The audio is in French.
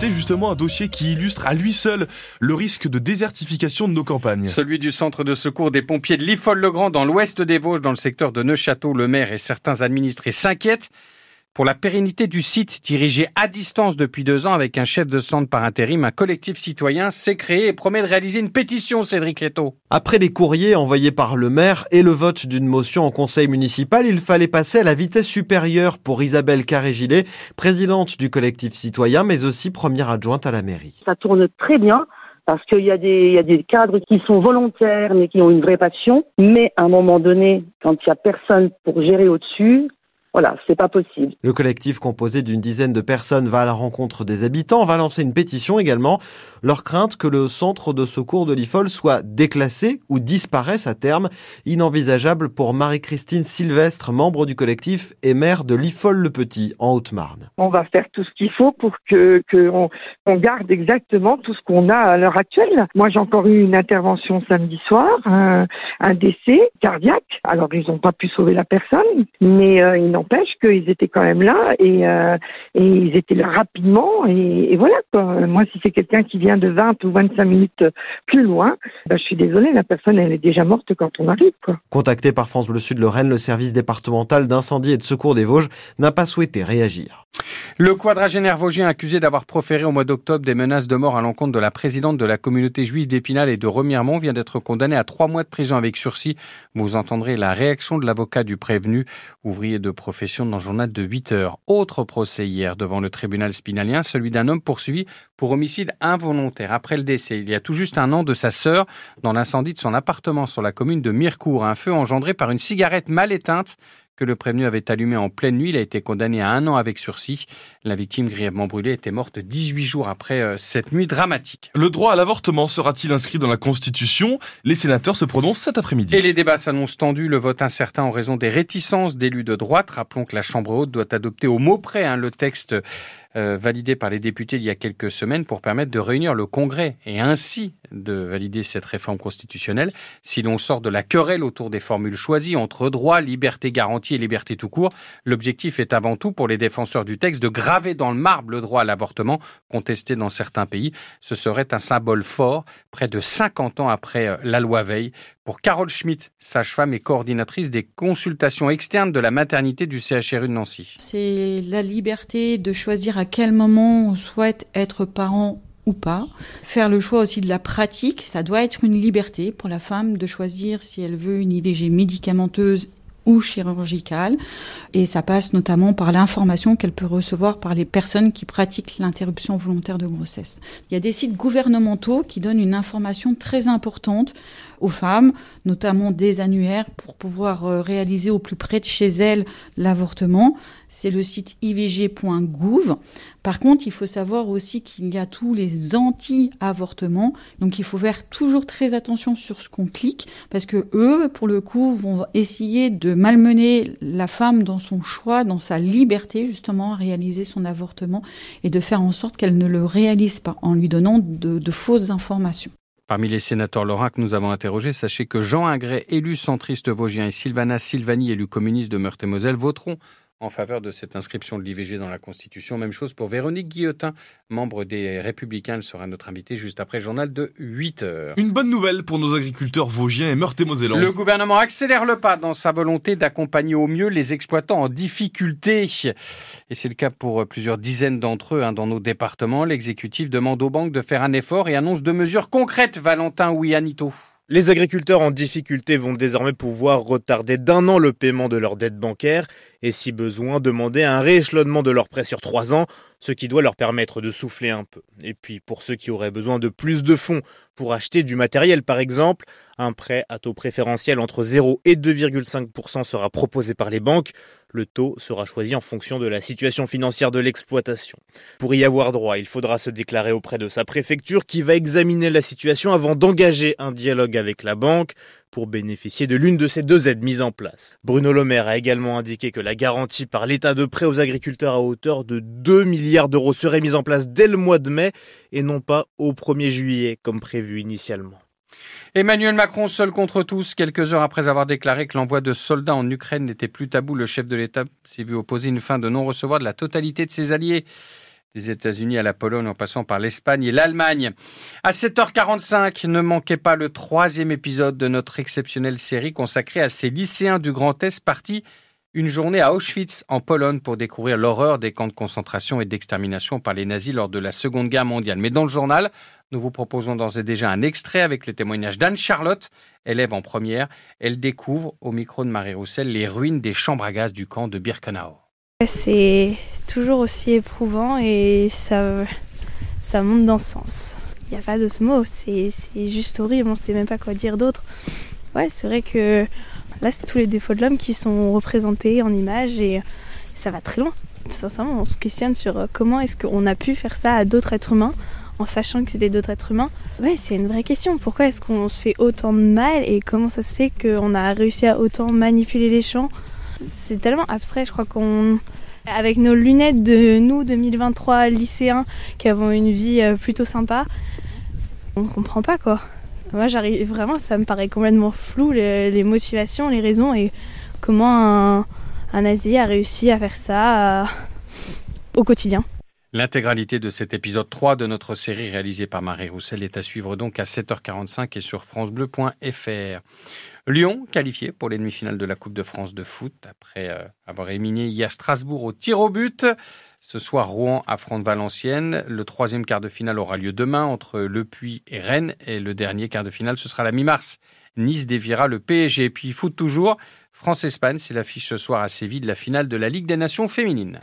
consulter justement un dossier qui illustre à lui seul le risque de désertification de nos campagnes. Celui du centre de secours des pompiers de Liffol-le-Grand dans l'ouest des Vosges, dans le secteur de Neufchâteau. Le maire et certains administrés s'inquiètent pour la pérennité du site dirigé à distance depuis deux ans avec un chef de centre par intérim, un collectif citoyen s'est créé et promet de réaliser une pétition, Cédric Leto. Après des courriers envoyés par le maire et le vote d'une motion en conseil municipal, il fallait passer à la vitesse supérieure pour Isabelle Carré-Gilet, présidente du collectif citoyen, mais aussi première adjointe à la mairie. Ça tourne très bien parce qu'il y, a des, y a des cadres qui sont volontaires mais qui ont une vraie passion. Mais à un moment donné, quand il n'y a personne pour gérer au-dessus, voilà, c'est pas possible. Le collectif composé d'une dizaine de personnes va à la rencontre des habitants, va lancer une pétition également. Leur crainte que le centre de secours de l'IFOL soit déclassé ou disparaisse à terme, inenvisageable pour Marie-Christine Sylvestre, membre du collectif et maire de l'IFOL-le-Petit en Haute-Marne. On va faire tout ce qu'il faut pour que, on, garde exactement tout ce qu'on a à l'heure actuelle. Moi, j'ai encore eu une intervention samedi soir, un, décès cardiaque. Alors, ils n'ont pas pu sauver la personne, mais euh, ils n'empêche qu'ils étaient quand même là et, euh, ils étaient là rapidement et, voilà quoi. Moi, si c'est quelqu'un qui vient de 20 ou 25 minutes plus loin, ben, je suis désolée, la personne elle est déjà morte quand on arrive quoi. Contacté par France Bleu Sud Lorraine, le service départemental d'incendie et de secours des Vosges n'a pas souhaité réagir. Le quadragénaire vosgien accusé d'avoir proféré au mois d'octobre des menaces de mort à l'encontre de la présidente de la communauté juive d'Épinal et de Remiremont vient d'être condamné à trois mois de prison avec sursis. Vous entendrez la réaction de l'avocat du prévenu, ouvrier de profession dans le journal de 8 heures. Autre procès hier devant le tribunal spinalien, celui d'un homme poursuivi pour homicide involontaire après le décès il y a tout juste un an de sa sœur dans l'incendie de son appartement sur la commune de Mirecourt. Un feu engendré par une cigarette mal éteinte que le prévenu avait allumé en pleine nuit. Il a été condamné à un an avec sursis. La victime grièvement brûlée était morte 18 jours après euh, cette nuit dramatique. Le droit à l'avortement sera-t-il inscrit dans la Constitution? Les sénateurs se prononcent cet après-midi. Et les débats s'annoncent tendus, le vote incertain en raison des réticences d'élus de droite. Rappelons que la Chambre haute doit adopter au mot près hein, le texte euh, validé par les députés il y a quelques semaines pour permettre de réunir le Congrès et ainsi de valider cette réforme constitutionnelle. Si l'on sort de la querelle autour des formules choisies entre droit, liberté garantie et liberté tout court, l'objectif est avant tout pour les défenseurs du texte de graver dans le marbre le droit à l'avortement contesté dans certains pays. Ce serait un symbole fort près de 50 ans après euh, la loi Veil pour Carole Schmitt, sage-femme et coordinatrice des consultations externes de la maternité du CHRU de Nancy. C'est la liberté de choisir à quel moment on souhaite être parent ou pas. Faire le choix aussi de la pratique, ça doit être une liberté pour la femme de choisir si elle veut une IVG médicamenteuse ou chirurgicale. Et ça passe notamment par l'information qu'elle peut recevoir par les personnes qui pratiquent l'interruption volontaire de grossesse. Il y a des sites gouvernementaux qui donnent une information très importante aux femmes, notamment des annuaires pour pouvoir euh, réaliser au plus près de chez elles l'avortement. C'est le site ivg.gouv. Par contre, il faut savoir aussi qu'il y a tous les anti-avortements. Donc, il faut faire toujours très attention sur ce qu'on clique parce que eux, pour le coup, vont essayer de malmener la femme dans son choix, dans sa liberté, justement, à réaliser son avortement et de faire en sorte qu'elle ne le réalise pas en lui donnant de, de fausses informations. Parmi les sénateurs lorrains que nous avons interrogés, sachez que Jean Ingray, élu centriste vosgien, et Sylvana Silvani, élu communiste de Meurthe-et-Moselle, voteront en faveur de cette inscription de l'IVG dans la Constitution. Même chose pour Véronique Guillotin, membre des Républicains. Elle sera notre invitée juste après le journal de 8 heures. Une bonne nouvelle pour nos agriculteurs vosgiens et meurthe-et-mosellans. Le gouvernement accélère le pas dans sa volonté d'accompagner au mieux les exploitants en difficulté. Et c'est le cas pour plusieurs dizaines d'entre eux hein, dans nos départements. L'exécutif demande aux banques de faire un effort et annonce de mesures concrètes. Valentin Ouianito. Les agriculteurs en difficulté vont désormais pouvoir retarder d'un an le paiement de leurs dettes bancaires et si besoin demander un rééchelonnement de leurs prêts sur trois ans, ce qui doit leur permettre de souffler un peu. Et puis pour ceux qui auraient besoin de plus de fonds pour acheter du matériel par exemple, un prêt à taux préférentiel entre 0 et 2,5% sera proposé par les banques. Le taux sera choisi en fonction de la situation financière de l'exploitation. Pour y avoir droit, il faudra se déclarer auprès de sa préfecture qui va examiner la situation avant d'engager un dialogue avec la banque pour bénéficier de l'une de ces deux aides mises en place. Bruno Le Maire a également indiqué que la garantie par l'État de prêt aux agriculteurs à hauteur de 2 milliards d'euros serait mise en place dès le mois de mai et non pas au 1er juillet comme prévu initialement. Emmanuel Macron seul contre tous, quelques heures après avoir déclaré que l'envoi de soldats en Ukraine n'était plus tabou, le chef de l'État s'est vu opposer une fin de non-recevoir de la totalité de ses alliés. Des États-Unis à la Pologne en passant par l'Espagne et l'Allemagne. À 7h45, ne manquez pas le troisième épisode de notre exceptionnelle série consacrée à ces lycéens du Grand Est partis une journée à Auschwitz en Pologne pour découvrir l'horreur des camps de concentration et d'extermination par les nazis lors de la Seconde Guerre mondiale. Mais dans le journal, nous vous proposons d'ores et déjà un extrait avec le témoignage d'Anne-Charlotte, élève en première. Elle découvre, au micro de Marie Roussel, les ruines des chambres à gaz du camp de Birkenau. C'est toujours aussi éprouvant et ça, ça monte dans ce sens. Il n'y a pas d'autre mot, c'est juste horrible, on ne sait même pas quoi dire d'autre. Ouais, c'est vrai que Là, c'est tous les défauts de l'homme qui sont représentés en images et ça va très loin. Sincèrement, on se questionne sur euh, comment est-ce qu'on a pu faire ça à d'autres êtres humains en sachant que c'était d'autres êtres humains. Ouais, c'est une vraie question. Pourquoi est-ce qu'on se fait autant de mal et comment ça se fait qu'on a réussi à autant manipuler les champs C'est tellement abstrait, je crois qu'on avec nos lunettes de nous 2023 lycéens qui avons une vie euh, plutôt sympa, on comprend pas quoi. Moi, j'arrive vraiment, ça me paraît complètement flou les, motivations, les raisons et comment un, un a réussi à faire ça euh, au quotidien. L'intégralité de cet épisode 3 de notre série réalisée par Marie Roussel est à suivre donc à 7h45 et sur francebleu.fr. Lyon qualifié pour les demi-finales de la Coupe de France de foot après euh, avoir éliminé hier Strasbourg au tir au but. Ce soir, Rouen affronte Valenciennes. Le troisième quart de finale aura lieu demain entre Le Puy et Rennes. Et le dernier quart de finale, ce sera la mi-mars. Nice déviera le PSG. Puis foot toujours. France-Espagne, c'est l'affiche ce soir à Séville la finale de la Ligue des Nations féminines.